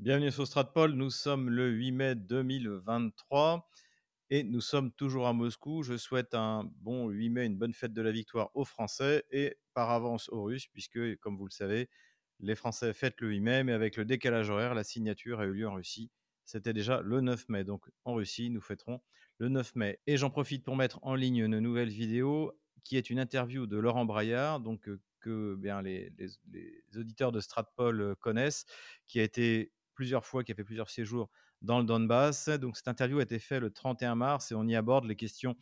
Bienvenue sur Stratpol, nous sommes le 8 mai 2023 et nous sommes toujours à Moscou. Je souhaite un bon 8 mai, une bonne fête de la victoire aux Français et par avance aux Russes, puisque, comme vous le savez, les Français fêtent le 8 mai, mais avec le décalage horaire, la signature a eu lieu en Russie. C'était déjà le 9 mai, donc en Russie, nous fêterons le 9 mai. Et j'en profite pour mettre en ligne une nouvelle vidéo qui est une interview de Laurent Braillard, donc euh, que bien les, les auditeurs de Stratpol euh, connaissent, qui a été plusieurs fois, qui a fait plusieurs séjours dans le Donbass. Donc cette interview a été faite le 31 mars et on y aborde les questions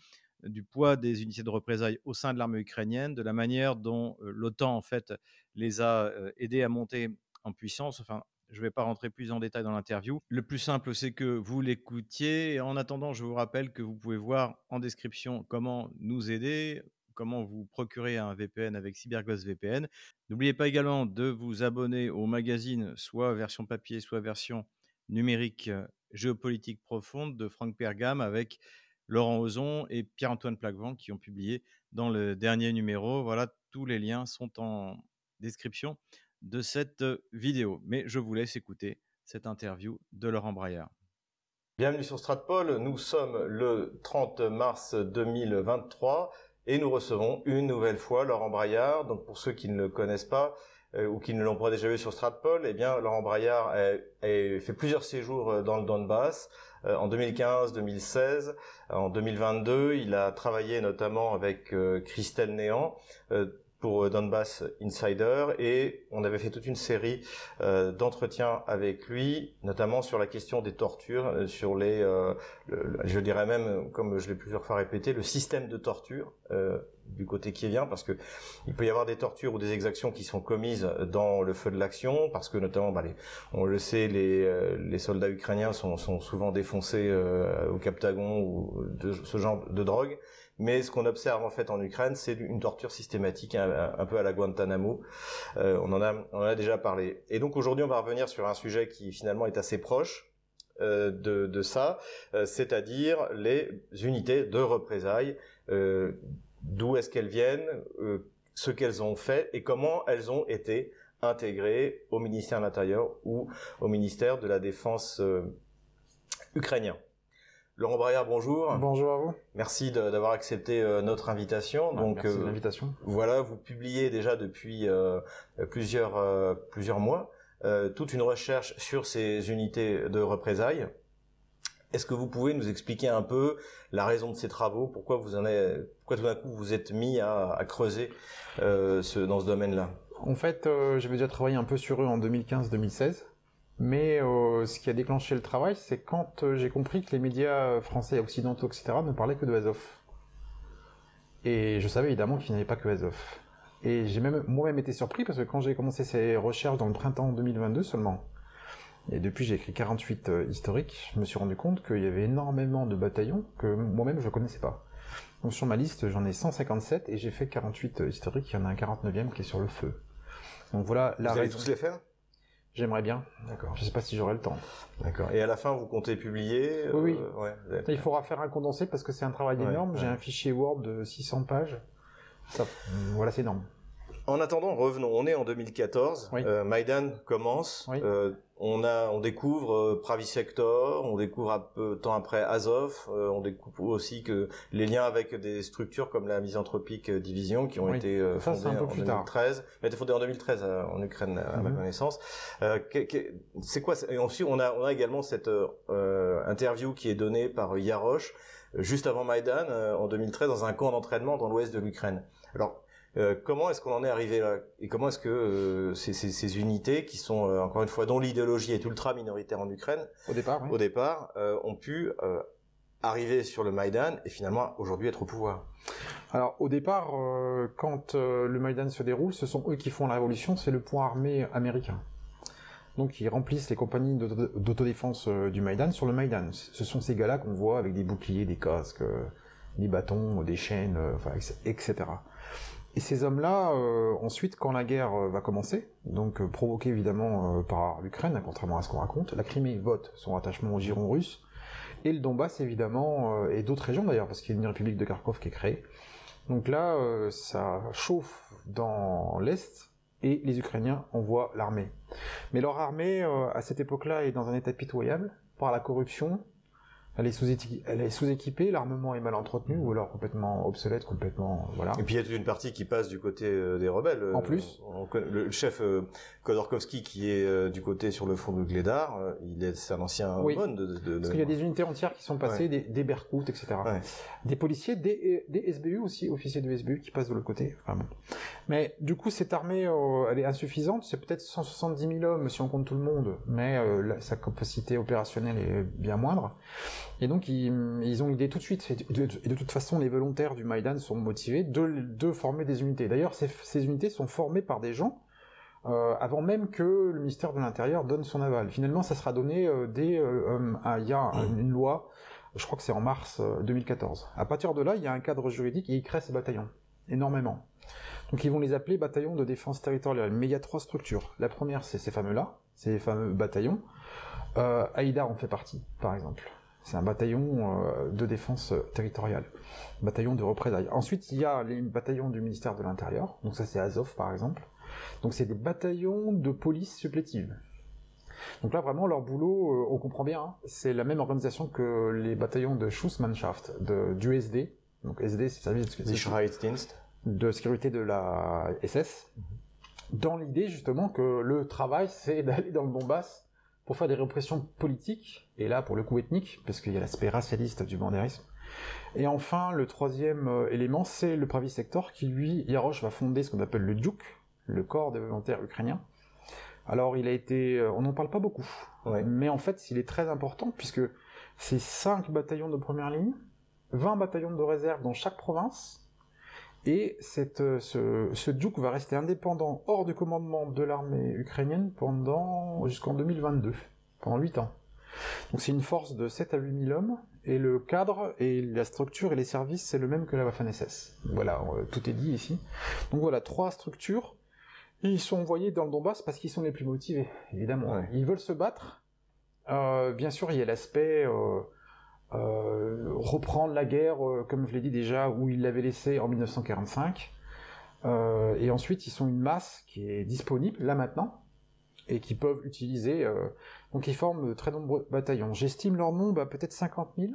du poids des unités de représailles au sein de l'armée ukrainienne, de la manière dont l'OTAN en fait les a aidés à monter en puissance. Enfin, je ne vais pas rentrer plus en détail dans l'interview. Le plus simple, c'est que vous l'écoutiez. En attendant, je vous rappelle que vous pouvez voir en description comment nous aider, comment vous procurer un VPN avec CyberGhost VPN. N'oubliez pas également de vous abonner au magazine, soit version papier, soit version numérique euh, géopolitique profonde de Franck Pergam avec Laurent Ozon et Pierre-Antoine Plaquevent qui ont publié dans le dernier numéro. Voilà, tous les liens sont en description de cette vidéo. Mais je vous laisse écouter cette interview de Laurent Braillard. Bienvenue sur Stratpol, nous sommes le 30 mars 2023 et nous recevons une nouvelle fois Laurent Braillard. Donc pour ceux qui ne le connaissent pas euh, ou qui ne l'ont pas déjà vu sur Stratpol, eh bien Laurent Braillard a, fait plusieurs séjours euh, dans le Donbass. Euh, en 2015, 2016, en 2022, il a travaillé notamment avec Christelle Néant pour euh, Donbass Insider et on avait fait toute une série euh, d'entretiens avec lui, notamment sur la question des tortures, euh, sur les, je dirais même, comme je l'ai plusieurs fois répété, le système de torture du côté qui vient, parce que il peut y avoir des tortures ou des exactions qui sont commises dans le feu de l'action, parce que notamment, bah, les, on le sait, les, les soldats ukrainiens sont, sont souvent défoncés au Captagon ou de ce genre de drogue. Mais ce qu'on observe en fait en Ukraine, c'est une torture systématique, un, peu à la Guantanamo. Euh, on en a, on en a déjà parlé. Et donc aujourd'hui, on va revenir sur un sujet qui finalement est assez proche euh, de, de, ça, euh, c'est-à-dire les unités de représailles. D'où est-ce qu'elles viennent, ce qu'elles ont fait et comment elles ont été intégrées au ministère de l'Intérieur ou au ministère de la Défense ukrainien. Laurent Braillard, bonjour. Bonjour à vous. Merci d'avoir accepté euh, notre invitation. Donc, merci de euh, l'invitation. Voilà, vous publiez déjà depuis euh, plusieurs plusieurs mois toute une recherche sur ces unités de représailles. Est-ce que vous pouvez nous expliquer un peu la raison de ces travaux? Pourquoi vous en êtes, pourquoi tout d'un coup vous êtes mis à, à creuser ce, dans ce domaine-là? En fait, j'avais déjà travaillé un peu sur eux en 2015-2016. Mais euh, ce qui a déclenché le travail, c'est quand euh, j'ai compris que les médias français, occidentaux, etc. ne parlaient que de Azov. Et je savais évidemment qu'il n'y avait pas que Azov. Et j'ai même moi-même été surpris parce que quand j'ai commencé ces recherches dans le printemps 2022 seulement, et depuis j'ai écrit 48 euh, historiques, je me suis rendu compte qu'il y avait énormément de bataillons que moi-même je connaissais pas. Donc sur ma liste, j'en ai 157 et j'ai fait 48 historiques, il y en a un 49e qui est sur le feu. Donc voilà la Vous allez tous les faire? J'aimerais bien. D'accord. Je sais pas si j'aurai le temps. D'accord. Et à la fin, vous comptez publier Oui. Euh, Il faudra faire un condensé parce que c'est un travail énorme. J'ai un fichier Word de 600 pages. Ça, voilà, c'est énorme. En attendant, revenons. On est en 2014. Euh, Maïdan commence. Euh, on a, on découvre euh, Pravi Sector, on découvre un peu temps après Azov, euh, on découvre aussi que les liens avec des structures comme la misanthropique division qui ont été fondées en 2013, mais été fondées en 2013 en Ukraine à ma mhm. connaissance. c'est quoi Et ensuite, on a, on a également cette interview qui est donnée par Yarosh juste avant Maïdan en 2013 dans un camp d'entraînement dans l'ouest de l'Ukraine. Alors euh, comment est-ce qu'on en est arrivé là? Et comment est-ce que euh, ces, unités, qui sont euh, encore une fois dont l'idéologie est ultra minoritaire en Ukraine, au départ, au départ, ont pu arriver sur le Maïdan et finalement aujourd'hui être au pouvoir? Alors au départ, quand le Maïdan se déroule, ce sont eux qui font la révolution, c'est le point armé américain. Donc ils remplissent les compagnies d'autodéfense du Maïdan sur le Maïdan. Ce sont ces gars-là qu'on voit avec des boucliers, des casques, des bâtons, des chaînes, etc. Et ces hommes-là, euh, ensuite, quand la guerre euh, va commencer, donc euh, provoquée évidemment par l'Ukraine, contrairement à ce qu'on raconte, la Crimée vote son attachement au giron russe, et le Donbass évidemment, et d'autres régions d'ailleurs, parce qu'il y a une république de Kharkov qui est créée. Donc là, ça chauffe dans l'Est, et les Ukrainiens envoient l'armée. Mais leur armée, à cette époque-là, est dans un état pitoyable par la corruption, elle est sous-équipée, l'armement est mal entretenu ou alors complètement obsolète, complètement voilà. Et puis il y a toute une partie qui passe du côté euh, des rebelles. En plus, le chef euh, Khodorkovsky qui est euh, du côté sur le front de Gledar, il est c'est un ancien oui. bonne de, de, Parce qu'il y a des unités entières qui sont passées, des, des Berkut, etc. Des policiers, des, des, SBU aussi, officiers de SBU qui passent de l'autre côté. Bon. Mais du coup, cette armée, elle est insuffisante. C'est peut-être 170 000 hommes si on compte tout le monde, mais sa capacité opérationnelle est bien moindre. Et donc ils, ils ont l'idée tout de suite, et de, de, toute façon les volontaires du Maïdan sont motivés de, de former des unités. D'ailleurs ces, ces, unités sont formées par des gens euh, avant même que le ministère de l'Intérieur donne son aval. Finalement ça sera donné euh, dès... Euh, il y a une loi, je crois que c'est en mars 2014. À partir de là, il y a un cadre juridique et ils créent ces bataillons, énormément. Donc ils vont les appeler bataillons de défense territoriale. Mais il y a trois structures. La première, c'est ces fameux-là, ces fameux bataillons. Euh, Aïda en fait partie, par exemple. C'est un bataillon euh, de défense euh, territoriale, bataillon de représailles. Ensuite, il y a les bataillons du ministère de l'Intérieur, donc ça c'est Azov par exemple. Donc c'est des bataillons de police supplétive. Donc là vraiment leur boulot, euh, on comprend bien, hein, c'est la même organisation que les bataillons de Schussmannschaft, de, du SD. Donc SD c'est le service de, de sécurité de la SS. Dans l'idée justement que le travail c'est d'aller dans le Donbass pour faire des répressions politiques, et là pour le coup ethnique, parce qu'il y a l'aspect racialiste du bandérisme. Et enfin, le troisième euh, élément, c'est le Pravi Sector, qui lui, Yarosh va fonder ce qu'on appelle le Duk, le corps des volontaires ukrainiens. Alors il a été, euh, on n'en parle pas beaucoup, mais en fait il est très important puisque c'est 5 bataillons de première ligne, 20 bataillons de réserve dans chaque province, et cette, euh, ce, ce Duke va rester indépendant hors du commandement de l'armée ukrainienne pendant jusqu'en 2022, pendant 8 ans. Donc c'est une force de 7 à 8 000 hommes, et le cadre et la structure et les services, c'est le même que la Waffen-SS. Voilà, euh, tout est dit ici. Donc voilà, trois structures, ils sont envoyés dans le Donbass parce qu'ils sont les plus motivés, évidemment. Ils veulent se battre. Euh, bien sûr, il y a l'aspect... Euh, euh, reprendre la guerre, euh, comme je l'ai dit déjà, où ils l'avaient laissé en 1945. Euh, et ensuite, ils sont une masse qui est disponible là maintenant et qui peuvent utiliser. donc, ils forment de très nombreux bataillons. J'estime leur nombre à peut-être 50 000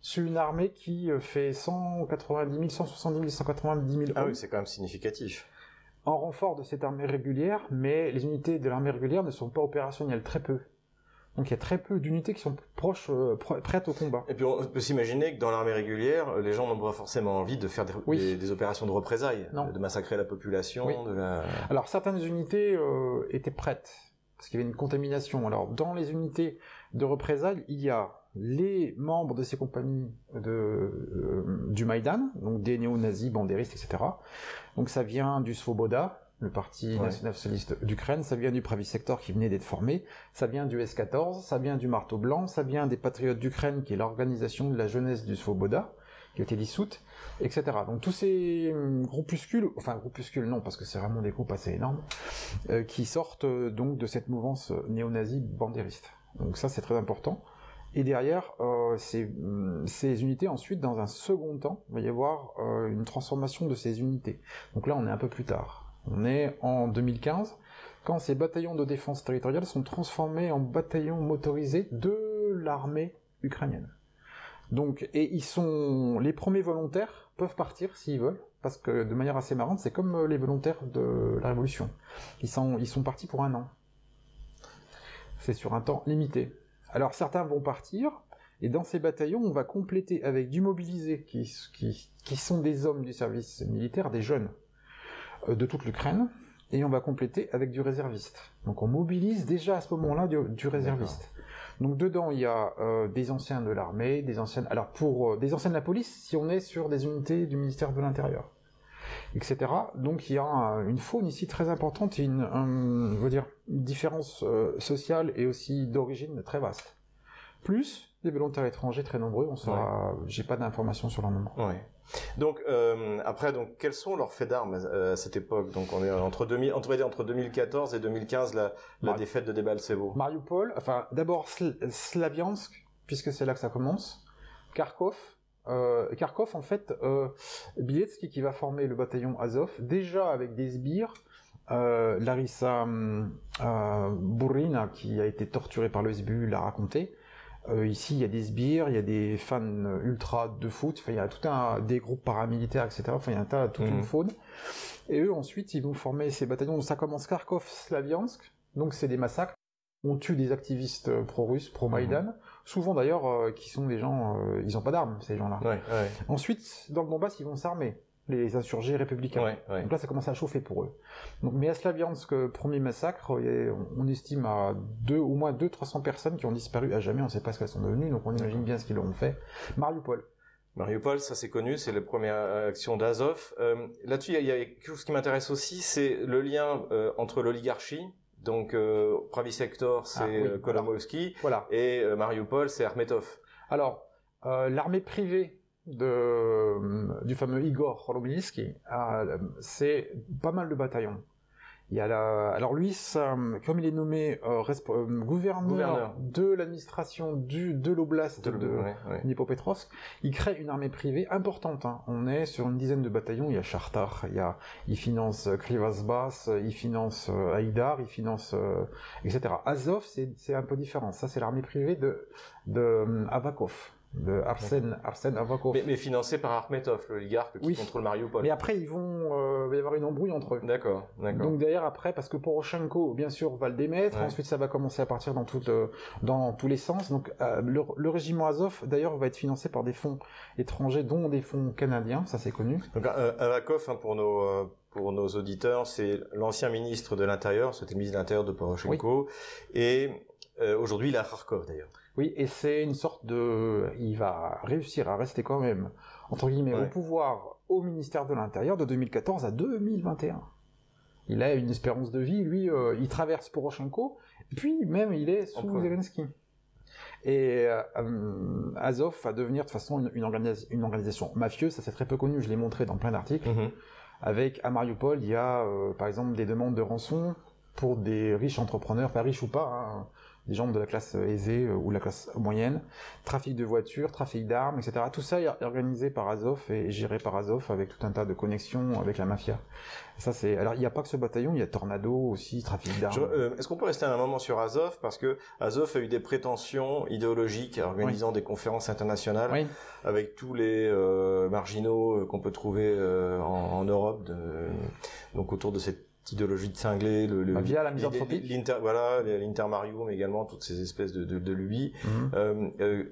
sur une armée qui fait 190 000, 170 000, 190 000 hommes. Ah oui, c'est quand même significatif. En renfort de cette armée régulière, mais les unités de l'armée régulière ne sont pas opérationnelles, très peu. Donc il y a très peu d'unités qui sont proches, euh, prêtes au combat. Et puis on peut s'imaginer que dans l'armée régulière, les gens n'ont pas forcément envie de faire des, des, opérations de représailles, de massacrer la population. De la... Alors certaines unités euh, étaient prêtes, parce qu'il y avait une contamination. Alors dans les unités de représailles, il y a les membres de ces compagnies de, euh, du Maïdan, donc des néo-nazis, bandéristes, etc. Donc ça vient du Svoboda, le parti national-socialiste d'Ukraine, ça vient du Pravi Sector qui venait d'être formé, ça vient du S-14, ça vient du Marteau Blanc, ça vient des Patriotes d'Ukraine, qui est l'organisation de la jeunesse du Svoboda, qui a été dissoute, etc. Donc tous ces groupuscules, enfin groupuscules non, parce que c'est vraiment des groupes assez énormes, euh, qui sortent euh, donc de cette mouvance néo-nazie bandériste. Donc ça c'est très important. Et derrière, euh, ces, hum, ces, unités, ensuite, dans un second temps, il va y avoir euh, une transformation de ces unités. Donc là, on est un peu plus tard. On est en 2015, quand ces bataillons de défense territoriale sont transformés en bataillons motorisés de l'armée ukrainienne. Donc, et ils sont, les premiers volontaires peuvent partir s'ils veulent, parce que de manière assez marrante, c'est comme euh, les volontaires de la Révolution. Ils sont, partis pour un an. C'est sur un temps limité. Alors certains vont partir, et dans ces bataillons, on va compléter avec du mobilisé, qui, sont des hommes du service militaire, des jeunes, de toute l'Ukraine, et on va compléter avec du réserviste. Donc on mobilise déjà à ce moment-là du, réserviste. Donc dedans il y a euh, des anciens de l'armée, des anciennes, alors pour euh, des anciens de la police, si on est sur des unités du ministère de l'Intérieur, etc. Donc il y a une faune ici très importante et une, dire, une différence sociale et aussi d'origine très vaste. Plus des volontaires étrangers très nombreux, on saura, j'ai pas d'informations sur leur nombre. Ouais. Donc euh, après, donc quels sont leurs faits d'armes euh, à cette époque? Donc on est entre 2000, entre, entre 2014 et 2015, la, la défaite de Debaltsevo. Mariupol, enfin d'abord Slaviansk, puisque c'est là que ça commence. Kharkov. Euh, Kharkov, en fait, euh, Bieletsky qui va former le bataillon Azov, déjà avec des sbires, Larissa Burrina, qui a été torturée par le SBU, l'a raconté. Ici, il y a des sbires, il y a des fans ultra de foot, il y a tout un des groupes paramilitaires, etc. Enfin, il y a un tas, toute une mhm. faune. Et eux, ensuite, ils vont former ces bataillons. Ça commence Kharkov, Slaviansk. Donc, c'est des massacres. On tue des activistes pro-russes, pro-Maïdan. Mhm. Souvent, d'ailleurs, qui sont des gens, ils n'ont pas d'armes, ces gens-là. Ensuite, dans le Donbass, ils vont s'armer les insurgés républicains. Donc là, ça commence à chauffer pour eux. Donc, mais à Slaviansk, premier massacre, on estime à deux, au moins 200-300 personnes qui ont disparu à jamais, on ne sait pas ce qu'elles sont devenues, donc on imagine bien ce qu'ils ont fait. Mariupol. Mariupol, ça c'est connu, c'est la première action d'Azov. Euh, là-dessus, il y, a quelque chose qui m'intéresse aussi, c'est le lien euh, entre l'oligarchie, donc euh, Pravi Sector, c'est ah, voilà. et Mariupol, c'est Armetov. Alors, l'armée privée de, euh, du fameux Igor Holominski, euh, c'est pas mal de bataillons. Il y a la... Alors lui, comme il est nommé euh, gouverneur, de l'administration du de l'oblast de, Dnipropetrovsk, il crée une armée privée importante. Hein. On est sur une dizaine de bataillons. Il y a Chartar, il y a, il finance Krivasbas, il finance Haïdar, il finance etc. Azov, c'est un peu différent. Ça, c'est l'armée privée de de Avakov de Arsène, Arsène Avakov. Mais, financé par Armetov, l'oligarque qui contrôle Mariupol. Mais après, ils vont, euh, il va y avoir une embrouille entre eux. D'accord, d'accord. Donc d'ailleurs après, parce que Poroshenko, bien sûr, va le démettre. Ensuite, ça va commencer à partir dans euh, dans tous les sens. Donc euh, le, régiment Azov, d'ailleurs, va être financé par des fonds étrangers, dont des fonds canadiens. Ça, c'est connu. Donc Avakov, hein, pour nos pour nos auditeurs, c'est l'ancien ministre de l'Intérieur, c'était le ministre de l'Intérieur de Poroshenko, et aujourd'hui il est à Kharkov d'ailleurs. Oui, et c'est une sorte de... Il va réussir à rester quand même, entre guillemets, au pouvoir au ministère de l'Intérieur de 2014 à 2021. Il a une espérance de vie, lui, euh, il traverse Poroshenko, puis même il est sous Zelensky. Et euh, Azov va devenir de toute façon une, une, organisation mafieuse, ça c'est très peu connu, je l'ai montré dans plein d'articles. Mhm. Avec à Mariupol, il y a euh, par exemple des demandes de rançon pour des riches entrepreneurs, pas riches ou pas, hein, des gens de la classe aisée euh, ou la classe moyenne, trafic de voitures, trafic d'armes, etc. Tout ça est organisé par Azov et géré par Azov avec tout un tas de connexions avec la mafia. Ça c'est. Alors il n'y a pas que ce bataillon, il y a Tornado aussi, trafic d'armes. Euh, est-ce qu'on peut rester un moment sur Azov? Parce que Azov a eu des prétentions idéologiques organisant des conférences internationales avec tous les euh, marginaux qu'on peut trouver en, en, Europe, de, donc autour de cette idéologie de cinglé, le, bah, via la l'inter, voilà, l'intermarium également, toutes ces espèces de, de, de lubies. Mhm. euh, euh,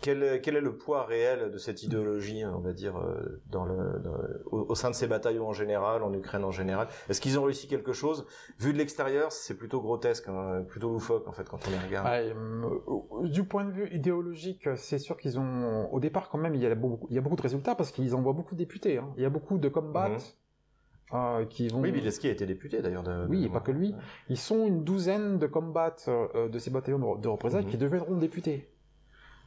quel, quel, est le poids réel de cette idéologie, on va dire, euh, dans le, au, sein de ces bataillons en général, en Ukraine en général? Est-ce qu'ils ont réussi quelque chose? Vu de l'extérieur, c'est plutôt grotesque, hein, plutôt loufoque en fait quand on les regarde. Euh, du point de vue idéologique, c'est sûr qu'ils ont, au départ quand même, il y a beaucoup, il y a beaucoup de résultats parce qu'ils envoient beaucoup de députés. Hein. Il y a beaucoup de combats. Mhm. Ah, qui vont... Oui, Bileski a été député d'ailleurs. De... Oui, et pas que lui. Ils sont une douzaine de combats euh, de ces bataillons de, représailles mhm. qui deviendront députés.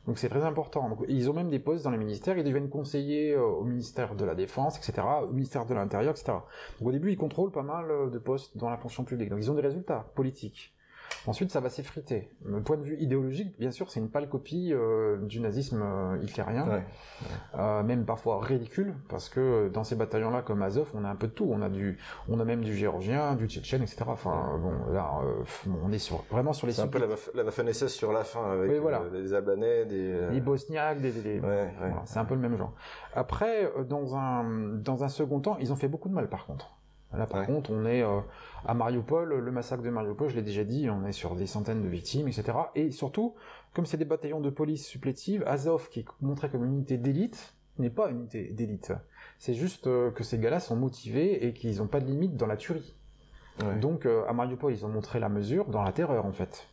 Donc c'est très important. ils ont même des postes dans les ministères, ils deviennent conseillers euh, au ministère de la Défense, etc., au ministère de l'Intérieur, etc. Donc au début, ils contrôlent pas mal euh, de postes dans la fonction publique. Donc ils ont des résultats politiques. Ensuite, ça va s'effriter. Le point de vue idéologique, bien sûr, c'est une pâle copie euh, du nazisme euh, hitlérien, euh, même parfois ridicule, parce que dans ces bataillons-là, comme Azov, on a un peu de tout. On a du, on a même du géorgien, du tchétchène, etc. Enfin, bon, là, on est sur, vraiment sur les. C'est un peu la, la sur la fin avec les Albanais, des. Les Bosniaques, des. c'est un peu le même genre. Après, dans un, dans un second temps, ils ont fait beaucoup de mal, par contre. Là, par contre, on est euh, à Mariupol, le massacre de Mariupol, je l'ai déjà dit, on est sur des centaines de victimes, etc. Et surtout, comme c'est des bataillons de police supplétives, Azov, qui est montré comme une unité d'élite, n'est pas une unité d'élite. C'est juste euh, que ces gars-là sont motivés et qu'ils n'ont pas de limite dans la tuerie. Donc, euh, à Mariupol, ils ont montré la mesure dans la terreur, en fait.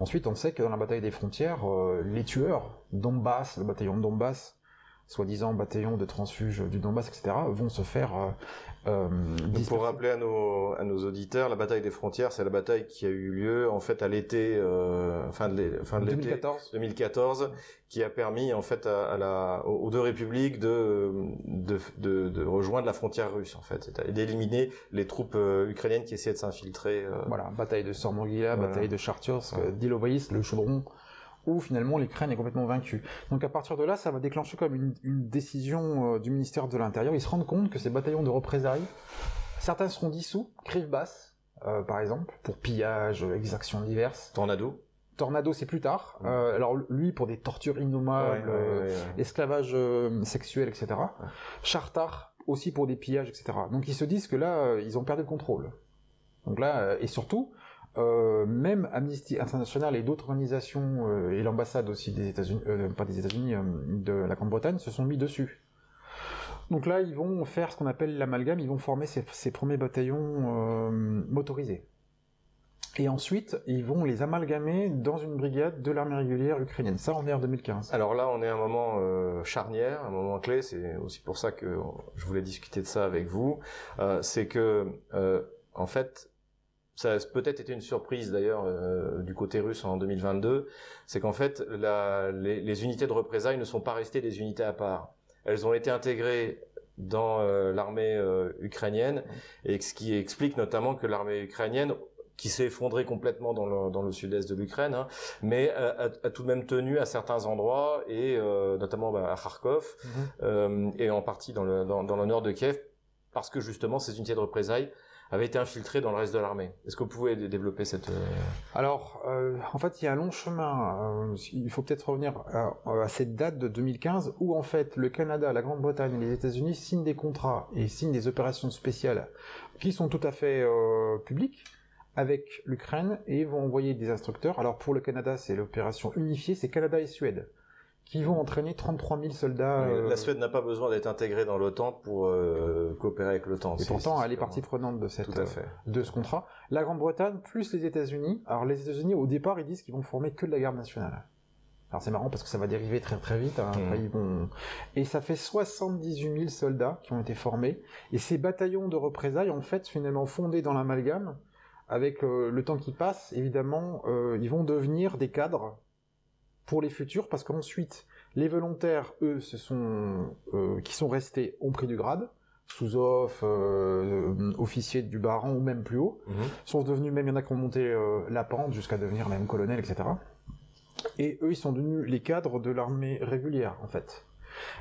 Ensuite, on sait que dans la bataille des frontières, les tueurs, Donbass, le bataillon de Donbass, soi-disant bataillon de transfuges du Donbass, etc., vont se faire euh, pour rappeler à nos, à nos auditeurs, la bataille des frontières, c'est la bataille qui a eu lieu en fait à l'été, euh, fin de, fin de 2014. 2014, qui a permis en fait à, la, aux deux républiques de, de, de, de, rejoindre la frontière russe en fait, et d'éliminer les troupes euh, ukrainiennes qui essayaient de s'infiltrer. Euh. Voilà, bataille de Sormogila, bataille de Chartyorsk, ouais. le chaudron où finalement l'Ukraine est complètement vaincue. Donc à partir de là, ça va déclencher comme une, une décision euh, du ministère de l'Intérieur. Ils se rendent compte que ces bataillons de représailles Certains seront dissous, Krivbas, euh, par exemple, pour pillage, exactions diverses. Tornado. Tornado, c'est plus tard. Euh, alors lui, pour des tortures innommables, Ouais, ouais, euh, ouais, ouais. esclavage euh, sexuel, etc. Chartar, aussi pour des pillages, etc. Donc ils se disent que là, euh, ils ont perdu le contrôle. Donc là, euh, et surtout, euh, même Amnesty International et d'autres organisations, euh, et l'ambassade aussi des États-Unis, euh, pas des États-Unis, de la Grande-Bretagne, se sont mis dessus. Donc là, ils vont faire ce qu'on appelle l'amalgame, ils vont former ces, premiers bataillons motorisés. Et ensuite, ils vont les amalgamer dans une brigade de l'armée régulière ukrainienne. Ça, on est en 2015. Alors là, on est à un moment charnière, un moment clé. C'est aussi pour ça que je voulais discuter de ça avec vous. C'est que, en fait, ça a peut-être été une surprise d'ailleurs euh, du côté russe en 2022. C'est qu'en fait, la, les, les unités de représailles ne sont pas restées des unités à part. Elles ont été intégrées dans euh, l'armée euh, ukrainienne, et ce qui explique notamment que l'armée ukrainienne qui s'est effondrée complètement dans le, dans le sud-est de l'Ukraine, hein, mais a, tout de même tenu à certains endroits, et notamment bah, à Kharkov, Mhm. et en partie dans le, dans, dans le nord de Kiev, parce que justement ces unités de représailles avaient été infiltrées dans le reste de l'armée. Est-ce que vous pouvez dé- développer cette... euh, Alors, euh, en fait, il y a un long chemin. Euh, il faut peut-être revenir à, cette date de 2015 où, en fait, le Canada, la Grande-Bretagne et les États-Unis signent des contrats et signent des opérations spéciales qui sont tout à fait publiques avec l'Ukraine et vont envoyer des instructeurs. Alors, pour le Canada, c'est l'opération unifiée, c'est Canada et Suède qui vont entraîner 33 000 soldats. euh, La Suède n'a pas besoin d'être intégrée dans l'OTAN pour euh, coopérer avec l'OTAN. et pourtant, elle est partie prenante de cette, fait. de ce contrat. La Grande-Bretagne plus les États-Unis. Alors les États-Unis au départ ils disent qu'ils vont former que de la garde nationale. Alors c'est marrant parce que ça va dériver très très vite. hein. Ils vont... Et ça fait 78 000 soldats qui ont été formés. Et ces bataillons de représailles en fait finalement fondés dans l'amalgame. Avec euh, le temps qui passe, évidemment, euh, ils vont devenir des cadres pour les futurs parce qu'ensuite les volontaires, eux, ce sont euh, qui sont restés ont pris du grade sous-off, euh, officier du baron ou même plus haut, Mhm. sont devenus, même il y en a qui ont monté euh, la pente jusqu'à devenir même colonel, etc. Et eux, ils sont devenus les cadres de l'armée régulière, en fait.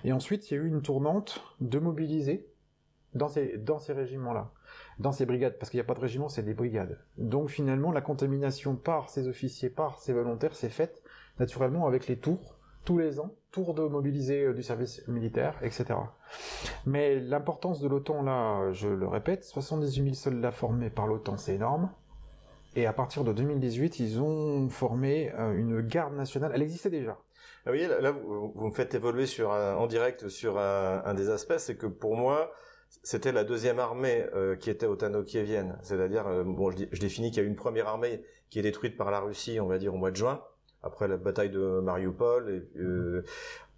Et ensuite, il y a eu une tournante de mobiliser dans ces, dans ces régiments-là, dans ces brigades, parce qu'il n'y a pas de régiment, c'est des brigades. Donc finalement, la contamination par ces officiers, par ces volontaires, s'est faite naturellement avec les tours, tous les ans, tours de mobiliser euh, du service militaire, etc. Mais l'importance de l'OTAN, là, je le répète, 78 000 soldats formés par l'OTAN, c'est énorme. Et à partir de 2018, ils ont formé euh, une garde nationale. Elle existait déjà. Ah, Vous voyez, là, vous, vous me faites évoluer sur un- en direct sur un, des aspects, c'est que pour moi, c'était la deuxième armée euh, qui était otano-kievienne. C'est-à-dire, euh, bon, je, définis qu'il y a une première armée qui est détruite par la Russie, on va dire, au mois de juin, après la bataille de Mariupol. Euh,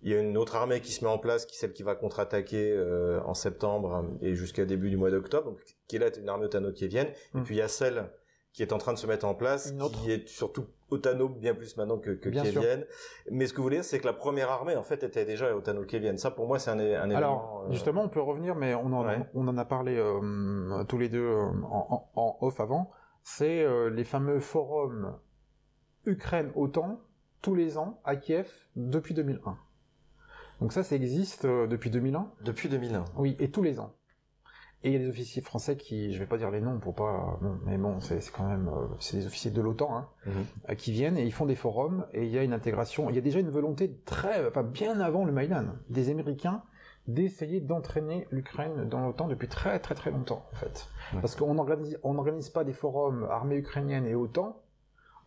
il y a une autre armée qui se met en place, qui est celle qui va contre-attaquer euh, en septembre et jusqu'à début du mois d'octobre, donc, qui est là une armée otano-kievienne. Et Mm. puis il y a celle qui est en train de se mettre en place, qui est surtout otano bien plus maintenant que, que kievienne. Mais ce que vous voulez dire, c'est que la première armée, en fait, était déjà otano-kievienne. Ça, pour moi, c'est un, un élément... Alors, euh, justement, on peut revenir, mais on en, Ouais. on en a parlé euh, tous les deux en, en- en off avant. C'est euh, les fameux forums Ukraine-OTAN, tous les ans, à Kiev, depuis 2001. Donc ça, ça existe euh, depuis 2001. Depuis 2001. Oui, et tous les ans. Et il y a des officiers français qui, je vais pas dire les noms pour pas, mais bon, c'est quand même, euh, c'est des officiers de l'OTAN, hein, Mhm. euh, qui viennent et ils font des forums et il y a une intégration. Il y a déjà une volonté très, enfin bien avant le Maïdan, des Américains d'essayer d'entraîner l'Ukraine dans l'OTAN depuis très très très longtemps en fait. Parce qu'on organise, on n'organise pas des forums armée ukrainienne et OTAN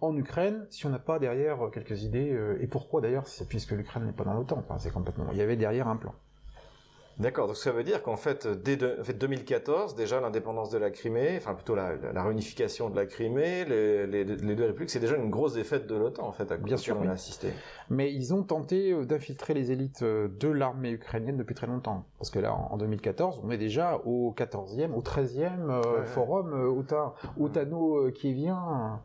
en Ukraine si on n'a pas derrière euh, quelques idées. euh, et pourquoi d'ailleurs C'est puisque l'Ukraine n'est pas dans l'OTAN. Enfin, c'est complètement. Il y avait derrière un plan. D'accord, donc ça veut dire qu'en fait, dès de- en fait, 2014, déjà l'indépendance de la Crimée, enfin plutôt la, la, réunification de la Crimée, les, les, les deux républiques, c'est déjà une grosse défaite de l'OTAN, en fait, à Bien sûr, on oui. a assisté. Mais ils ont tenté euh, d'infiltrer les élites de l'armée ukrainienne depuis très longtemps. Parce que là, en en 2014, on est déjà au 14e, au 13e euh, Ouais, forum OTA- otano-kievien.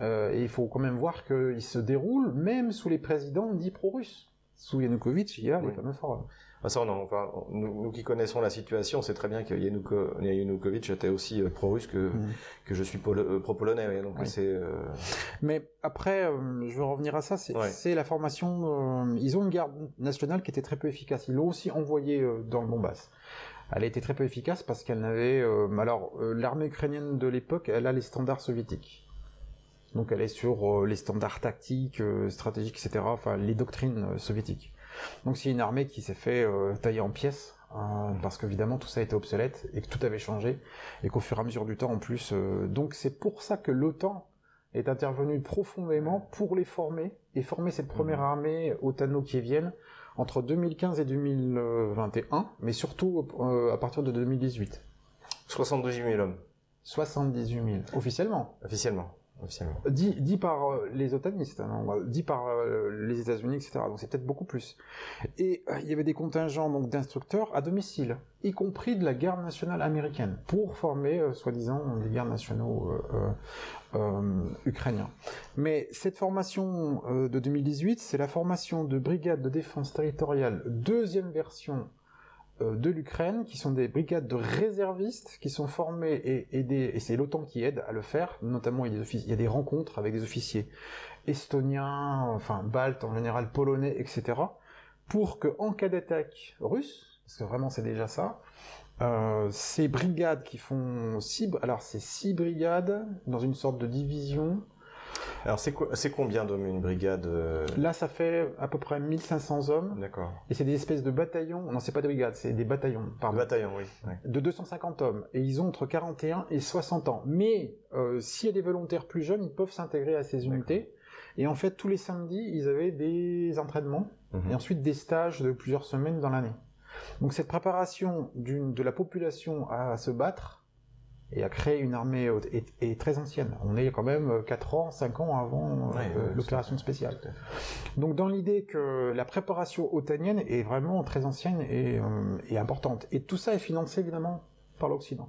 Euh, et il faut quand même voir qu'il se déroule même sous les présidents dits pro-russes. Sous Yanukovych, il y a les Oui. fameux forums. Ah, ça, non, enfin, nous, nous qui connaissons la situation, c'est très bien que Yanuko- Yanukovych était aussi euh, pro-russe que, Mhm. que je suis polo- euh, pro-polonais, oui, donc Oui. c'est... euh, Mais après, je veux revenir à ça, c'est Ouais. la formation. ils ont une garde nationale qui était très peu efficace. Ils l'ont aussi envoyé euh, dans le Donbass. Elle a été très peu efficace parce qu'elle n'avait... euh, alors, euh, l'armée ukrainienne de l'époque, elle a les standards soviétiques. Donc elle est sur euh, les standards tactiques, euh, stratégiques, etc. Enfin, les doctrines euh, soviétiques. Donc c'est une armée qui s'est fait tailler en pièces, hein, parce qu'évidemment tout ça était obsolète et que tout avait changé, et qu'au fur et à mesure du temps en plus... euh, donc c'est pour ça que l'OTAN est intervenue profondément pour les former, et former cette première Mhm. armée otano-kievienne entre 2015 et 2021, mais surtout euh, à partir de 2018. 78 000 hommes, 78 000, officiellement. officiellement. Dit, par euh, les otanistes, hein, dit par euh, les États-Unis, etc. Donc c'est peut-être beaucoup plus. Et euh, il y avait des contingents donc d'instructeurs à domicile, y compris de la garde nationale américaine, pour former, soi-disant, des gardes nationaux ukrainiens. Mais cette formation de 2018, c'est la formation de brigades de défense territoriale, deuxième version de l'Ukraine, qui sont des brigades de réservistes qui sont formées et aidées, et c'est l'OTAN qui aide à le faire, notamment il y a des, rencontres avec des officiers estoniens, enfin baltes en général, polonais, etc., pour que en cas d'attaque russe, parce que vraiment c'est déjà ça, euh, ces brigades qui font six, alors c'est six brigades dans une sorte de division. Alors c'est quoi- c'est combien d'hommes une brigade euh, Là, ça fait à peu près 1500 hommes, D'accord. et c'est des espèces de bataillons. Non, c'est pas des brigades, c'est des bataillons. Pardon. bataillon, oui. ouais. de 250 hommes et ils ont entre 41 et 60 ans. Mais euh, s'il y a des volontaires plus jeunes, ils peuvent s'intégrer à ces unités. Et en fait, tous les samedis, ils avaient des entraînements Mhm. et ensuite des stages de plusieurs semaines dans l'année. Donc cette préparation d'une- de la population à se battre et à créer une armée est très ancienne. On est quand même 4 ans, 5 ans avant euh, Ouais, ouais, l'opération spéciale. Donc dans l'idée que la préparation otanienne est vraiment très ancienne et, euh, et importante. Et tout ça est financé évidemment par l'Occident.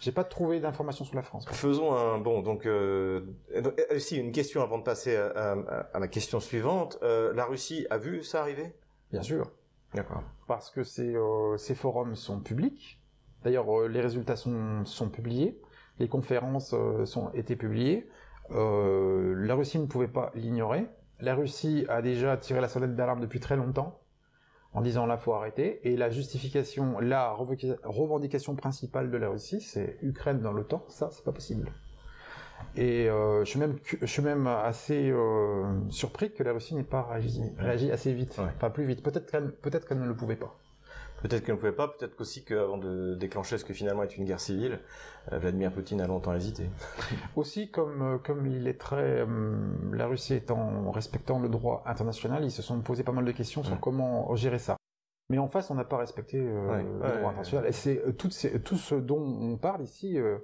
J'ai pas trouvé d'informations sur la France. Faisons un bon. Donc, euh, donc, euh, si une question avant de passer à, à- à ma question suivante. Euh, la Russie a vu ça arriver? Bien sûr. D'accord. Parce que ces, euh, ces forums sont publics. D'ailleurs, euh, les résultats sont, sont publiés. Les conférences euh, sont été publiées. Euh, la Russie ne pouvait pas l'ignorer. La Russie a déjà tiré la sonnette d'alarme depuis très longtemps en disant là faut arrêter. Et la justification, la revendication principale de la Russie, c'est Ukraine dans l'OTAN. Ça, c'est pas possible. Et euh, je, suis même, cu- je suis même assez euh, surpris que la Russie n'ait pas réagi, réagi assez vite. Ouais. Enfin, plus vite. Peut-être qu'elle peut-être qu'elle ne le pouvait pas. Peut-être qu'elle ne pouvait pas, peut-être qu'aussi qu'avant de déclencher ce que finalement est une guerre civile, euh, Vladimir Poutine a longtemps hésité. Aussi, comme, euh, comme il est très. euh, la Russie étant respectant le droit international, ils se sont posé pas mal de questions sur Ouais. comment gérer ça. Mais en face, on n'a pas respecté euh, Ouais, le ouais, droit international. Et c'est euh, tout ce dont on parle ici euh,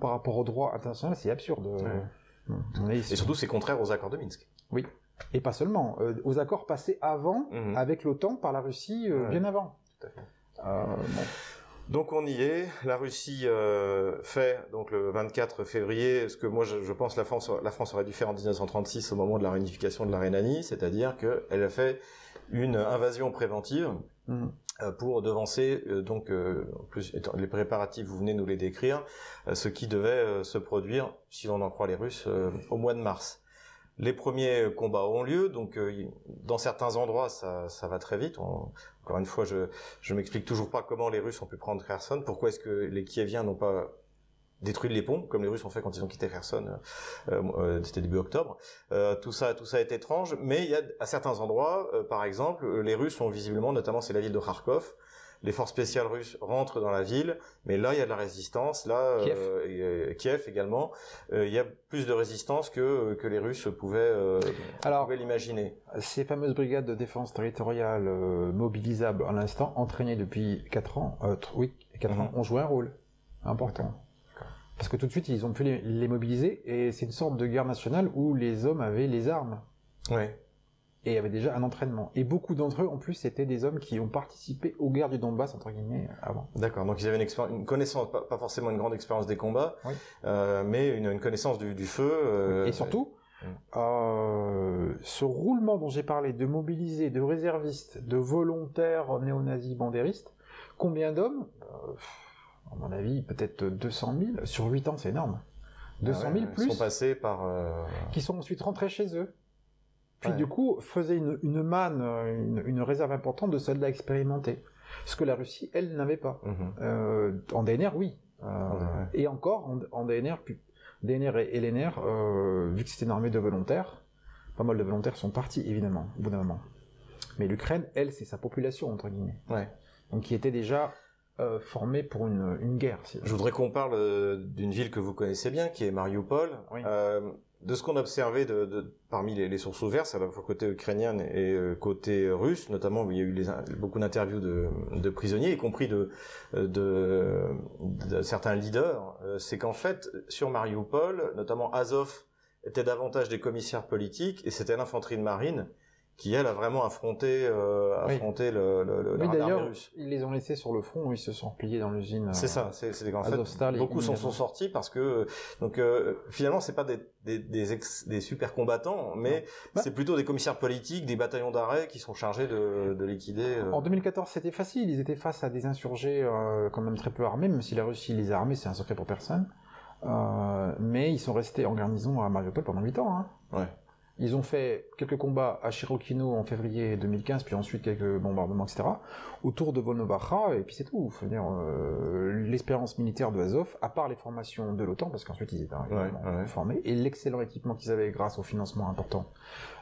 par rapport au droit international, c'est absurde. Ouais. On est Et surtout, c'est contraire aux accords de Minsk. Oui. Et pas seulement. euh, aux accords passés avant, Mhm. avec l'OTAN, par la Russie, euh, Ouais. bien avant. Tout à fait. Euh, bon. Donc on y est. La Russie euh, fait donc le 24 février ce que moi je, je pense la France la France aurait dû faire en 1936 au moment de la réunification de la Rhénanie, c'est-à-dire qu'elle a fait une invasion préventive Mhm. euh, pour devancer donc en plus étant- les préparatifs vous venez nous les décrire ce qui devait se produire si l'on en croit les Russes au mois de mars. Les premiers combats ont lieu, donc euh, dans certains endroits ça, ça va très vite. On- encore une fois, je je m'explique toujours pas comment les Russes ont pu prendre Kherson. Pourquoi est-ce que les Kieviens n'ont pas détruit les ponts comme les Russes ont fait quand ils ont quitté Kherson euh, euh, C'était début octobre. Euh, tout ça, tout ça est étrange. Mais il y a à certains endroits, euh, par exemple, euh, les Russes ont visiblement, notamment c'est la ville de Kharkov. Les forces spéciales russes rentrent dans la ville, mais là il y a de la résistance. Là, euh, Kiev. euh, Kiev également, Euh, il y a plus de résistance que que les Russes pouvaient, euh, Alors, pouvaient l'imaginer. Ces fameuses brigades de défense territoriale mobilisables à l'instant, entraînées depuis 4 ans, oui, 4 ans, Mhm. ont joué un rôle important. Parce que tout de suite, ils ont pu les, les mobiliser, et c'est une sorte de guerre nationale où les hommes avaient les armes, Ouais. Et avaient déjà un entraînement. Et beaucoup d'entre eux, en plus, étaient des hommes qui ont participé aux guerres du Donbass, entre guillemets, avant. D'accord, donc ils avaient une, connaissance, pas, pas forcément une grande expérience des combats, Oui. euh, mais une, une connaissance du, du feu. euh, et surtout, euh, ce roulement dont j'ai parlé, de mobilisés, de réservistes, de volontaires néo-nazis bandéristes, combien d'hommes Euh, À mon avis, peut-être 200 000. Sur 8 ans, c'est énorme. 200 000 Ah ouais, plus, Ils sont passés par. euh, qui sont ensuite rentrés chez eux. Puis Ouais. du coup, faisaient une, une manne, une, une réserve importante de soldats expérimentés. Ce que la Russie, elle, n'avait pas. Mhm. Euh, en DNR, oui. Euh, Ouais. Et encore, en, en DNR, puis- DNR et LNR, euh, vu que c'était une armée de volontaires, pas mal de volontaires sont partis, évidemment, au bout d'un moment. Mais l'Ukraine, elle, c'est sa population, entre guillemets. Ouais. Donc qui était déjà euh, formée pour une, une guerre. si- Je voudrais qu'on parle euh, d'une ville que vous connaissez bien, qui est Mariupol. Oui. Euh, de ce qu'on a observé de, parmi les, sources ouvertes, à la fois côté ukrainien et euh, côté russe, notamment, il y a eu beaucoup d'interviews de, prisonniers, y compris de, de certains leaders, euh, c'est qu'en fait, sur Mariupol, notamment Azov était davantage des commissaires politiques, et c'était l'infanterie de marine qui, elle, a vraiment affronté, euh, Oui. affronté le, le, le- Oui, d'ailleurs, ils les ont laissés sur le front, ils se sont repliés dans l'usine. euh, C'est ça, c'est c'est qu'en fait beaucoup s'en sont sortis parce que donc euh, finalement c'est pas des des des, ex- des super combattants, mais Bah- c'est plutôt des commissaires politiques, des bataillons d'arrêt qui sont chargés de, de liquider. euh, En 2014, c'était facile. Ils étaient face à des insurgés euh, quand même très peu armés, même si la Russie les a armés, c'est un secret pour personne. Euh, mais ils sont restés en garnison à Mariupol pendant 8 ans. hein. Ouais. Ils ont fait quelques combats à Chirokino en février 2015, puis ensuite quelques bombardements, etc. Autour de Volnovakha, et puis c'est tout. Euh, l'expérience militaire de Azov, à part les formations de l'OTAN, parce qu'ensuite ils étaient ouais. formés, et l'excellent équipement qu'ils avaient grâce au financement important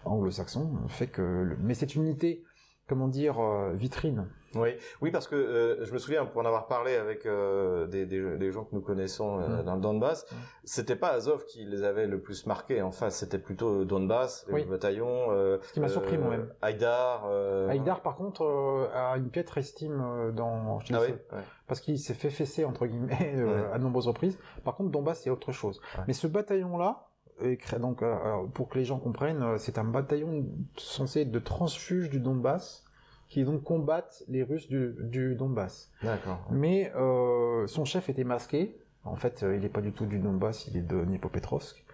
anglo-saxon, fait que... le- Mais cette unité, comment dire, euh, vitrine. Oui, oui, parce que euh, je me souviens pour en avoir parlé avec euh, des, des, des gens que nous connaissons euh, Mm. dans le Donbass, Mm. c'était pas Azov qui les avait le plus marqués en face, c'était plutôt Donbass, les Oui. bataillons. Euh, Ce qui m'a surpris moi-même. Haïdar. Haïdar, par contre, a une piètre estime dans... Ah oui. ouais. parce qu'il s'est fait fesser entre guillemets Ouais. à de nombreuses reprises. Par contre, Donbass c'est autre chose. Ouais. Mais ce bataillon-là, est cré- donc euh, pour que les gens comprennent, euh, c'est un bataillon censé être de transfuges du Donbass qui donc combattent les Russes du, du Donbass. D'accord. Mais euh, son chef était masqué. En fait, il n'est pas du tout du Donbass, il est de Dnipropetrovsk.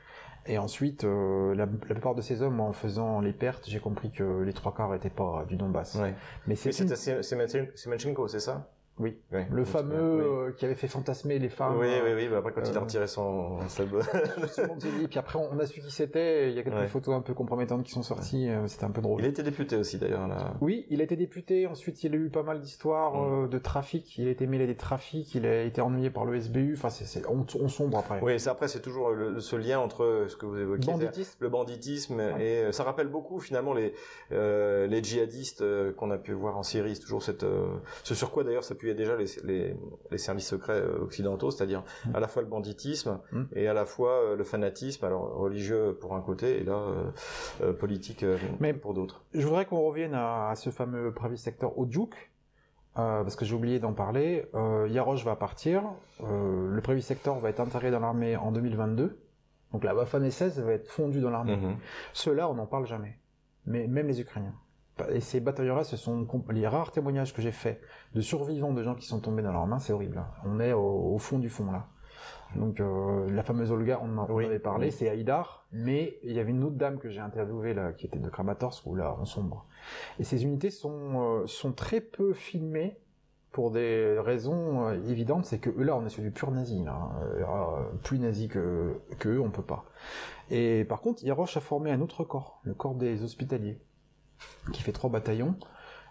Et ensuite, euh, la, la plupart de ces hommes, en faisant les pertes, j'ai compris que les trois quarts n'étaient pas du Donbass. Ouais. Mais c'est Semen- Semenchenko, c'est ça? Oui. Oui. le Oui. fameux euh, qui avait fait fantasmer les femmes. Oui, euh, oui, oui. Bah après, quand il a euh, retiré son, monde s'est dit, puis après on a su qui c'était, il y a quelques Ouais. photos un peu compromettantes qui sont sorties, c'était un peu drôle. Il était député aussi, d'ailleurs, là. Oui, il a été député, ensuite il a eu pas mal d'histoires Mm. euh, de trafic, il a été mêlé à des trafics, il a été ennuyé par le SBU, enfin c'est, c'est- on, on sombre après. Oui, c'est après, c'est toujours le- ce lien entre ce que vous évoquiez. Banditisme. le banditisme Ouais. et ça rappelle beaucoup finalement les euh, les djihadistes qu'on a pu voir en Syrie c'est toujours cette euh, ce sur quoi d'ailleurs déjà les, les les services secrets euh, occidentaux c'est-à-dire Mm. à la fois le banditisme Mm. et à la fois euh, le fanatisme alors religieux pour un côté et là euh, politique Mais- pour d'autres Je voudrais qu'on revienne à, à ce fameux private sector Oudjouk, euh, parce que j'ai oublié d'en parler. Euh, Yarosh va partir, le private sector va être intégré dans l'armée en 2022, donc la Waffen SS va être fondue dans l'armée. Mhm. Ceux-là, on n'en parle jamais. Mais même les Ukrainiens. Et ces bataillons-là, ce sont les rares témoignages que j'ai faits de survivants de gens qui sont tombés dans leurs mains, c'est horrible. hein. On est au, au fond du fond, là. Donc, euh, la fameuse Olga, on en Oui, avait parlé, oui. c'est Haïdar, mais il y avait une autre dame que j'ai interviewée, là, qui était de Kramatorsk, où là, on sombre. Et ces unités sont, euh, sont très peu filmées pour des raisons euh, évidentes, c'est que eux, là, on est sur du pur nazi, là. Euh, plus nazi que, que eux, on peut pas. Et par contre, Yaroche a formé un autre corps, le corps des hospitaliers, qui fait trois bataillons,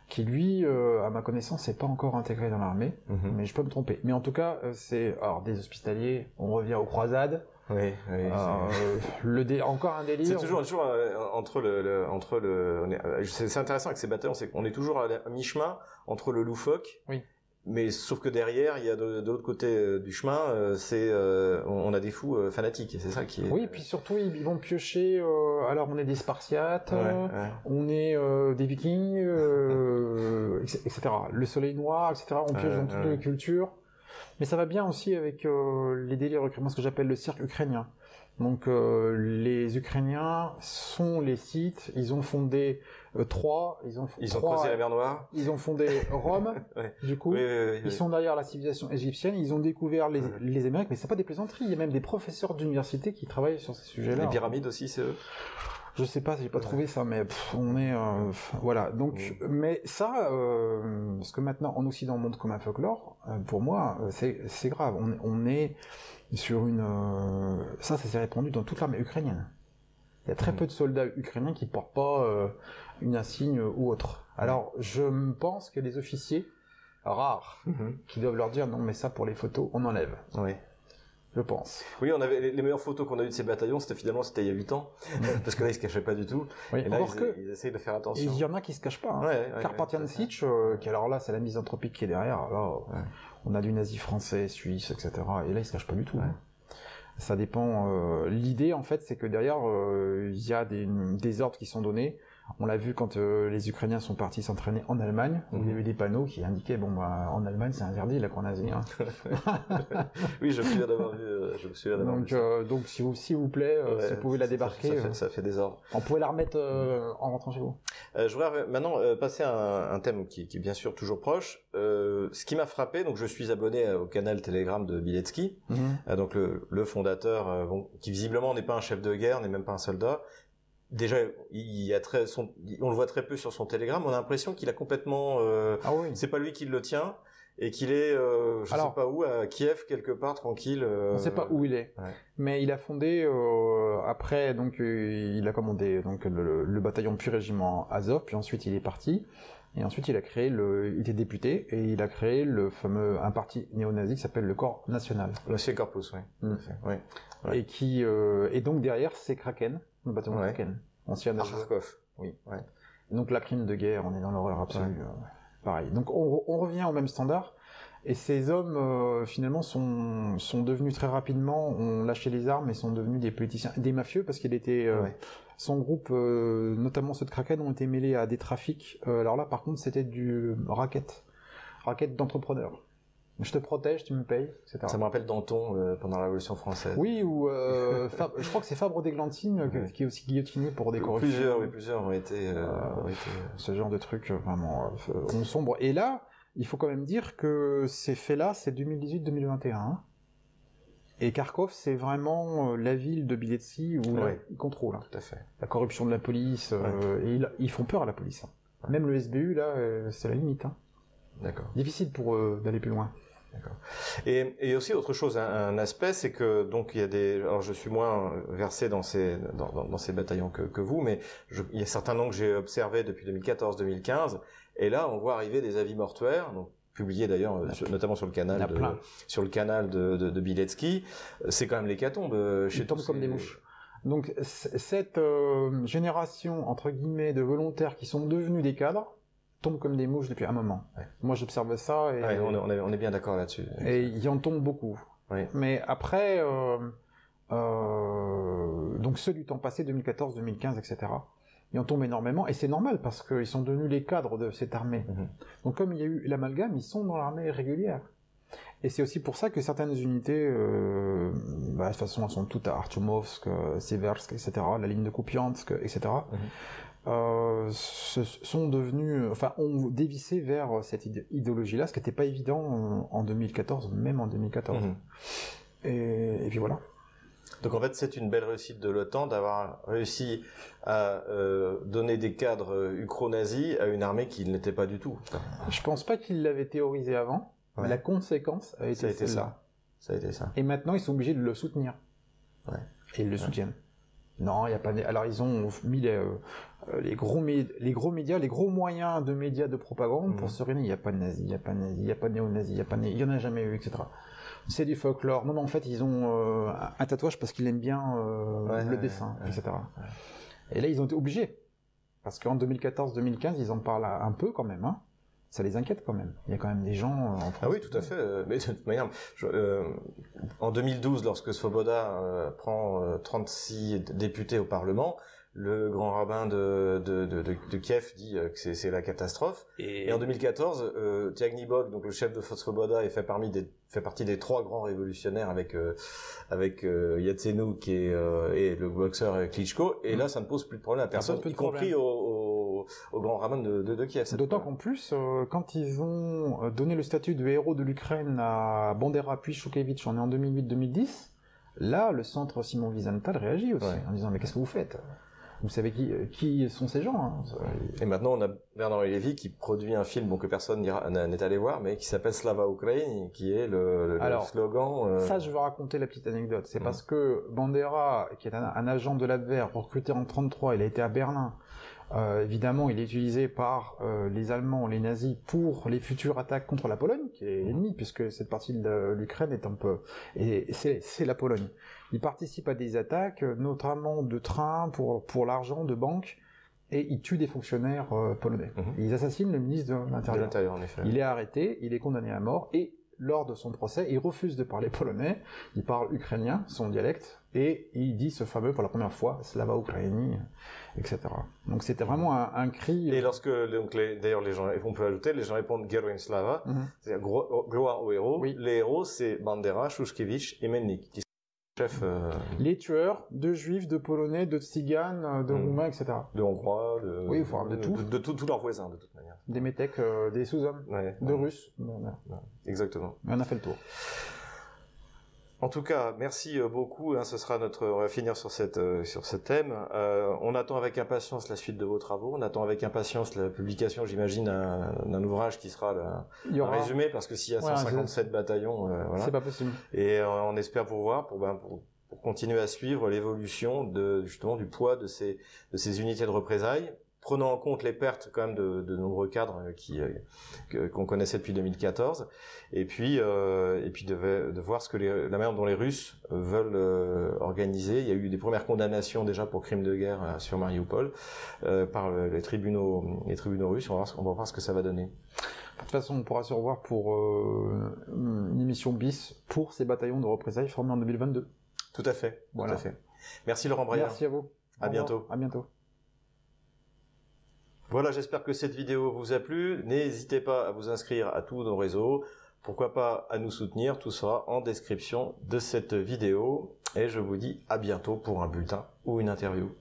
qui lui, euh, à ma connaissance, n'est pas encore intégré dans l'armée, Mhm. mais je peux me tromper. Mais en tout cas, euh, c'est alors des hospitaliers. On revient aux croisades. oui, oui, euh, le dé... encore un délire. C'est toujours, toujours euh, entre le, le- entre le, c'est intéressant avec ces bataillons, c'est qu'on est toujours à, à mi-chemin entre le loufoque, Oui. Mais sauf que derrière, il y a de, de l'autre côté euh, du chemin, euh, c'est, euh, on, a des fous fanatiques, et c'est ça qui est. Oui, puis surtout ils vont piocher. alors on est des Spartiates. Ouais, ouais. On est des Vikings, etc. Le Soleil Noir, etc. On pioche dans toutes les cultures. Mais ça va bien aussi avec euh, les délires ukrainiens, ce que j'appelle le cercle ukrainien. Donc euh, les Ukrainiens sont les Scythes, ils ont fondé euh, Troie, ils ont, Ils ont creusé la mer Noire. ils ont fondé Rome, Ouais. du coup. Oui, oui, oui, oui. Ils sont derrière la civilisation égyptienne, ils ont découvert les, les Amériques, mais c'est pas des plaisanteries, il y a même des professeurs d'université qui travaillent sur ces sujets-là. Les pyramides aussi, c'est eux. Je sais pas, j'ai pas trouvé ça, mais pff, on est, euh, pff, voilà. Donc, mais ça, euh, ce que maintenant en Occident on montre comme un folklore, euh, pour moi, euh, c'est c'est grave. On, on est sur une, euh, ça, ça s'est répandu dans toute l'armée ukrainienne. Il y a très Mhm. peu de soldats ukrainiens qui portent pas euh, une insigne ou autre. Alors, je pense que les officiers rares Mhm. qui doivent leur dire non mais ça pour les photos on enlève. Oui. Je pense. Oui, on avait les, les meilleures photos qu'on a eues de ces bataillons, c'était finalement c'était il y a 8 ans, parce que là ils se cachaient pas du tout. Oui, Et là ils, que ils essayent de faire attention. il y en a qui se cachent pas. Hein. Ouais, ouais, fait. euh, qui alors là c'est la misanthropie qui est derrière. On a du nazi français, suisse, etc. Et là ils se cachent pas du tout. Ouais. hein. Ça dépend. euh, L'idée en fait c'est que derrière euh, il y a des, des ordres qui sont donnés. On l'a vu quand euh, les Ukrainiens sont partis s'entraîner en Allemagne, où il y Mhm. avait des panneaux qui indiquaient bon bah, en Allemagne c'est interdit la cour nazie. hein. Oui, je me souviens d'avoir vu. euh, Je me souviens d'avoir Donc, vu. ça. euh, donc si vous- s'il vous plaît, Ouais, si vous pouvez la débarquer, Ça, fait, ça fait des ordres. on pourrait la remettre euh, en rentrant chez vous. Je voudrais maintenant passer à un, un thème qui, qui est bien sûr toujours proche. Ce qui m'a frappé, donc je suis abonné au canal Telegram de Biletsky, euh, donc le, le fondateur, bon, qui visiblement n'est pas un chef de guerre, n'est même pas un soldat. Déjà, il y a très, son, on le voit très peu sur son Telegram. On a l'impression qu'il a complètement, euh, Ah oui. c'est pas lui qui le tient et qu'il est, euh, je Alors- sais pas où, à Kiev quelque part tranquille. euh, On sait pas où il est, ouais. mais il a fondé euh, après donc il a commandé donc le, le bataillon puis régiment Azov, puis ensuite il est parti et ensuite il a créé le, il était député et il a créé le fameux un parti néo-nazi qui s'appelle le Corps National L'ancien Corpus, oui. Mm. Oui. Ouais. et qui et donc derrière c'est Kraken, le bataillon Ouais. Kraken, ancien À Kharkov. Oui. Ouais. Donc la crime de guerre, on est dans l'horreur absolue. euh, pareil. Donc on, on revient au même standard. Et ces hommes, euh, finalement, sont, sont devenus très rapidement, ont lâché les armes et sont devenus des politiciens, des mafieux, parce qu'il était... euh, Ouais. Son groupe, euh, notamment ceux de Kraken, ont été mêlés à des trafics. Alors là, par contre, c'était du racket. Racket d'entrepreneurs. Je te protège, tu me payes, etc. Ça me rappelle Danton euh, pendant la Révolution française. Oui, ou euh, Fab- je crois que c'est Fabre d'Églantine euh, Ouais. qui est aussi guillotiné pour des corruptions. Plusieurs, oui, plusieurs ont été. euh, ont été- ce genre de truc vraiment on sombre. Et là, il faut quand même dire que ces faits-là, c'est 2018-2021. hein. Et Kharkov, c'est vraiment la ville de Biletsy où Ouais. ils contrôlent. hein. Tout à fait. La corruption de la police, et ils, ils font peur à la police. hein. Même le SBU, là, c'est la limite. hein. D'accord. Difficile pour eux d'aller plus loin. Et, et aussi autre chose, un, un aspect, c'est que donc il y a des. Alors je suis moins versé dans ces dans, dans, dans ces bataillons que, que vous, mais je, il y a certains noms que j'ai observés depuis 2014-2015, et là on voit arriver des avis mortuaires, donc publiés d'ailleurs, notamment sur le canal de, sur le canal de, de, de Biletsky. C'est quand même l'hécatombe euh, chez tous comme des mouches. Donc cette euh, génération, entre guillemets, de volontaires qui sont devenus des cadres, tombe comme des mouches depuis un moment. Ouais. Moi, j'observe ça et, Ouais, on, est, on, est, on est bien d'accord là-dessus. et il y en tombe beaucoup. Mais après, euh, euh, donc ceux du temps passé, 2014, 2015, etc., il en tombe énormément, et c'est normal parce qu'ils sont devenus les cadres de cette armée. Mhm. Donc comme il y a eu l'amalgame, ils sont dans l'armée régulière. Et c'est aussi pour ça que certaines unités, euh, bah, de toute façon, elles sont toutes à Artumovsk, euh, Seversk, etc., la ligne de Kupiansk, etc.. euh, se- sont devenus, enfin, ont dévissé vers cette idé- idéologie-là, ce qui n'était pas évident en- en 2014, même en 2014. Mhm. Et, et puis voilà. Donc en fait, c'est une belle réussite de l'OTAN d'avoir réussi à euh, donner des cadres euh, ukro-nazis à une armée qui ne l'était pas du tout. Je pense pas qu'ils l'avaient théorisé avant. Ouais. La conséquence a été, Ça a été ça. Ça a été ça. Et maintenant, ils sont obligés de le soutenir. Ouais. Et ils le soutiennent. Non, il y a pas. de- Alors, ils ont mis les, euh, les, gros les gros médias, les gros moyens de médias de propagande pour se réunir. Il n'y a pas de nazis, il n'y a pas de nazis, il n'y a pas de néo-nazis, il n'y a pas de... il y en a jamais eu, etc. C'est du folklore. Non, mais en fait, ils ont euh, un tatouage parce qu'ils aiment bien euh, Ouais, le dessin, ouais, etc. Et là, ils ont été obligés. Parce qu'en 2014-2015, ils en parlent un peu quand même. Hein. Ça les inquiète quand même. Il y a quand même des gens euh, en France. Ah oui, tout à fait. euh, Mais de toute manière, je- euh, en 2012, lorsque Svoboda euh, prend euh, 36 d- députés au Parlement, le grand rabbin de, de, de, de- de Kiev dit que c'est c'est la catastrophe. Et en 2014, euh, Tiagny Bog, donc le chef de Svoboda, est fait, parmi des, fait partie des trois grands révolutionnaires avec euh, avec euh, Yatsenou qui est euh, et le boxeur Klitschko. Et Mm. là, ça ne pose plus de problème à personne, y compris problème. au, au, au grand rabbin de, de, de Kiev. D'autant fois. qu'en plus, euh, quand ils ont euh, donné le statut de héros de l'Ukraine à Bandera puis Shukevich, on est en 2008-2010, là, le centre Simon Wiesenthal réagit aussi, Ouais. en disant, mais qu'est-ce que vous faites? Vous savez qui, euh, qui sont ces gens hein? Et maintenant, on a Bernard Lévy qui produit un film bon, que personne n'est allé voir, mais qui s'appelle Slava Ukraine, qui est le, le- Alors, slogan. euh, Ça, je vais raconter la petite anecdote. C'est Mhm. parce que Bandera, qui est un, un agent de l'Abwehr recruté en 33, il a été à Berlin, Euh, évidemment, il est utilisé par euh, les Allemands, les nazis, pour les futures attaques contre la Pologne, qui est l'ennemi, puisque cette partie de l'Ukraine est un peu... Et c'est la Pologne. Il participe à des attaques, notamment de trains pour, pour l'argent, de banques, et il tue des fonctionnaires euh, polonais. Mhm. Ils assassinent le ministre de l'Intérieur. Il est arrêté, il est condamné à mort, et lors de son procès, il refuse de parler polonais, il parle ukrainien, son dialecte, et il dit ce fameux pour la première fois Slava Ukraini, etc. Donc c'était vraiment un, cri. Et lorsque, donc d'ailleurs les gens, on peut ajouter, les gens répondent Geroin Slava, mhm. c'est-à-dire gloire aux héros. Les héros, c'est Bandera, Shushkevich et Melnik, euh, les tueurs de juifs, de polonais, de tziganes, de hmm. roumains, etc. De hongrois, de, oui, enfin, de, tout. De, tous leurs voisins, de toute manière. Des métèques, euh, des sous-hommes, de russes. Exactement. On a fait le tour. En tout cas, merci euh, beaucoup. Hein, ce sera notre. On va finir sur cette euh, sur ce thème. Euh, on attend avec impatience la suite de vos travaux. On attend avec impatience la publication, j'imagine, d'un ouvrage qui sera le, résumé, parce que s'il y a 157 bataillons, voilà. C'est pas possible. Et on espère vous voir pour, ben, pour, pour continuer à suivre l'évolution de justement du poids de ces de ces unités de représailles prenant en compte les pertes quand même de, de nombreux cadres euh, qui euh, qu'on connaissait depuis 2014, et puis euh, et puis de, de voir ce que les, la manière dont les Russes veulent organiser. Il y a eu des premières condamnations déjà pour crimes de guerre sur Mariupol par les tribunaux les tribunaux russes. On va, voir, on va voir ce que ça va donner. De toute façon, on pourra se revoir pour une émission bis pour ces bataillons de représailles formés en 2022. Tout à fait. Voilà. Tout à fait. Merci Laurent Braillard. Merci à vous. À bientôt. À bientôt. Voilà, j'espère que cette vidéo vous a plu. N'hésitez pas à vous inscrire à tous nos réseaux. Pourquoi pas à nous soutenir. Tout sera en description de cette vidéo. Et je vous dis à bientôt pour un bulletin ou une interview.